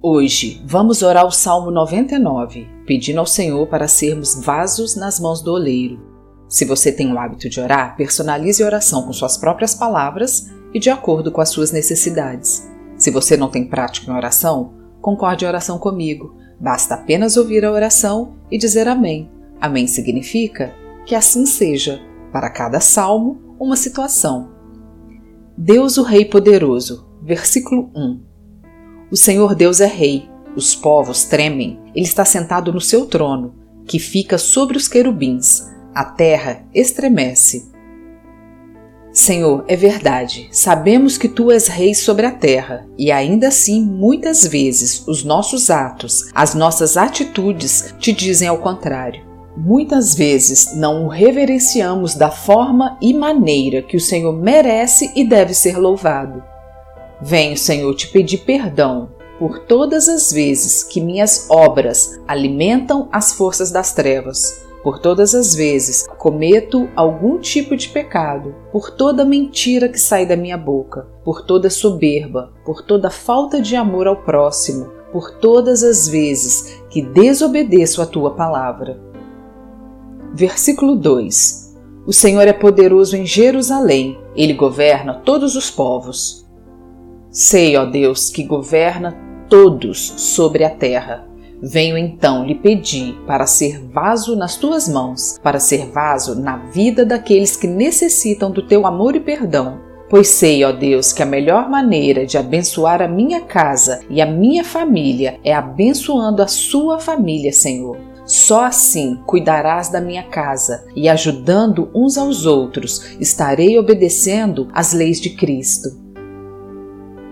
Hoje vamos orar o Salmo 99, pedindo ao Senhor para sermos vasos nas mãos do oleiro. Se você tem o hábito de orar, personalize a oração com suas próprias palavras e de acordo com as suas necessidades. Se você não tem prática em oração, concorde a oração comigo. Basta apenas ouvir a oração e dizer Amém. Amém significa que assim seja, para cada salmo, uma situação. Deus o Rei Poderoso, versículo 1. O Senhor Deus é rei, os povos tremem, ele está sentado no seu trono, que fica sobre os querubins, a terra estremece. Senhor, é verdade, sabemos que tu és rei sobre a terra, e ainda assim, muitas vezes, os nossos atos, as nossas atitudes te dizem ao contrário. Muitas vezes não o reverenciamos da forma e maneira que o Senhor merece e deve ser louvado. Venho, Senhor, te pedir perdão por todas as vezes que minhas obras alimentam as forças das trevas, por todas as vezes cometo algum tipo de pecado, por toda mentira que sai da minha boca, por toda soberba, por toda falta de amor ao próximo, por todas as vezes que desobedeço a tua palavra. Versículo 2: O Senhor é poderoso em Jerusalém, ele governa todos os povos. Sei, ó Deus, que governa todos sobre a terra. Venho então lhe pedir para ser vaso nas tuas mãos, para ser vaso na vida daqueles que necessitam do teu amor e perdão. Pois sei, ó Deus, que a melhor maneira de abençoar a minha casa e a minha família é abençoando a sua família, Senhor. Só assim cuidarás da minha casa e ajudando uns aos outros estarei obedecendo às leis de Cristo.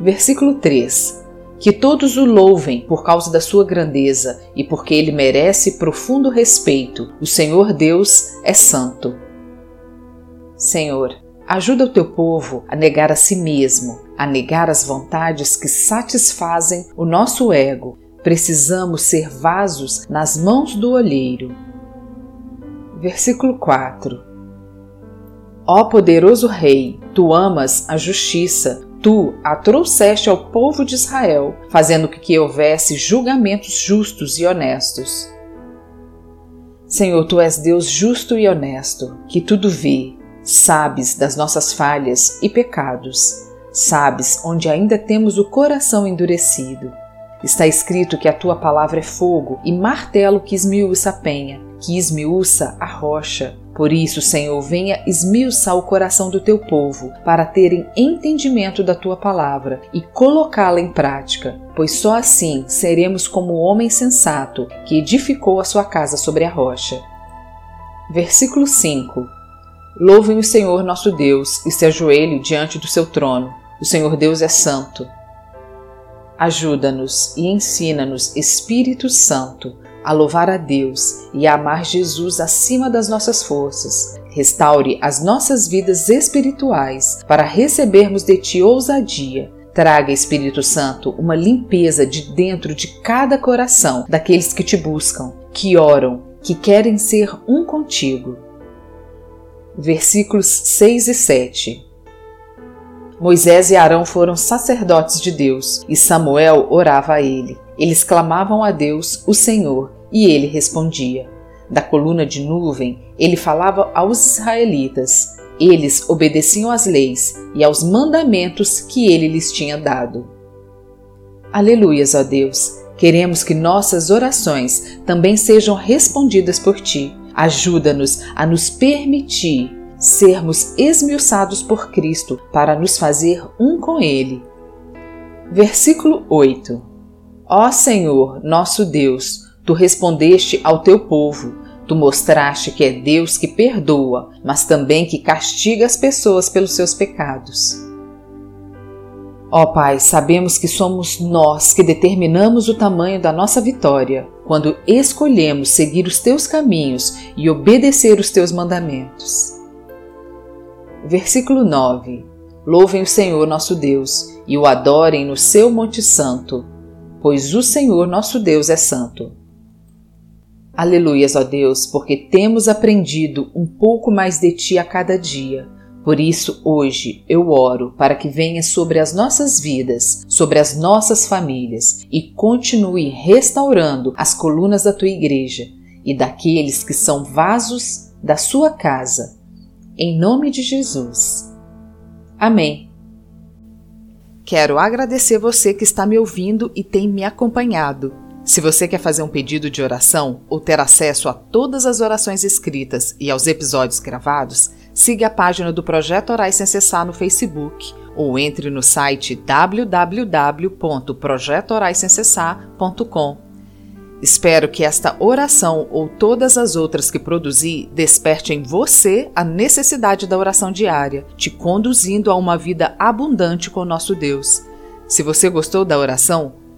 Versículo 3: Que todos o louvem por causa da sua grandeza e porque ele merece profundo respeito. O Senhor Deus é santo. Senhor, ajuda o teu povo a negar a si mesmo, a negar as vontades que satisfazem o nosso ego. Precisamos ser vasos nas mãos do olheiro. Versículo 4 Ó poderoso Rei, tu amas a justiça, tu a trouxeste ao povo de Israel, fazendo com que houvesse julgamentos justos e honestos. Senhor, tu és Deus justo e honesto, que tudo vê, sabes das nossas falhas e pecados, sabes onde ainda temos o coração endurecido. Está escrito que a tua palavra é fogo e martelo que esmiuça a penha, que esmiuça a rocha. Por isso, Senhor, venha esmiuçar o coração do teu povo, para terem entendimento da tua palavra e colocá-la em prática, pois só assim seremos como o homem sensato que edificou a sua casa sobre a rocha. Versículo 5 Louvem o Senhor nosso Deus e se ajoelhe diante do seu trono. O Senhor Deus é santo. Ajuda-nos e ensina-nos, Espírito Santo, a louvar a Deus e a amar Jesus acima das nossas forças. Restaure as nossas vidas espirituais para recebermos de Ti ousadia. Traga, Espírito Santo, uma limpeza de dentro de cada coração daqueles que te buscam, que oram, que querem ser um contigo. Versículos 6 e 7 Moisés e Arão foram sacerdotes de Deus e Samuel orava a ele. Eles clamavam a Deus, o Senhor, e ele respondia. Da coluna de nuvem, ele falava aos israelitas. Eles obedeciam às leis e aos mandamentos que ele lhes tinha dado. Aleluias, ó Deus! Queremos que nossas orações também sejam respondidas por ti. Ajuda-nos a nos permitir sermos esmiuçados por Cristo para nos fazer um com Ele. Versículo 8 Ó Senhor, nosso Deus, Tu respondeste ao teu povo, tu mostraste que é Deus que perdoa, mas também que castiga as pessoas pelos seus pecados. Ó Pai, sabemos que somos nós que determinamos o tamanho da nossa vitória quando escolhemos seguir os teus caminhos e obedecer os teus mandamentos. Versículo 9: Louvem o Senhor nosso Deus e o adorem no seu Monte Santo, pois o Senhor nosso Deus é santo. Aleluias, ó Deus, porque temos aprendido um pouco mais de Ti a cada dia. Por isso, hoje eu oro para que venha sobre as nossas vidas, sobre as nossas famílias e continue restaurando as colunas da tua igreja e daqueles que são vasos da sua casa. Em nome de Jesus. Amém. Quero agradecer você que está me ouvindo e tem me acompanhado. Se você quer fazer um pedido de oração ou ter acesso a todas as orações escritas e aos episódios gravados, siga a página do Projeto Orais Sem Cessar no Facebook ou entre no site www.projetoraissemcessar.com. Espero que esta oração ou todas as outras que produzi desperte em você a necessidade da oração diária, te conduzindo a uma vida abundante com nosso Deus. Se você gostou da oração,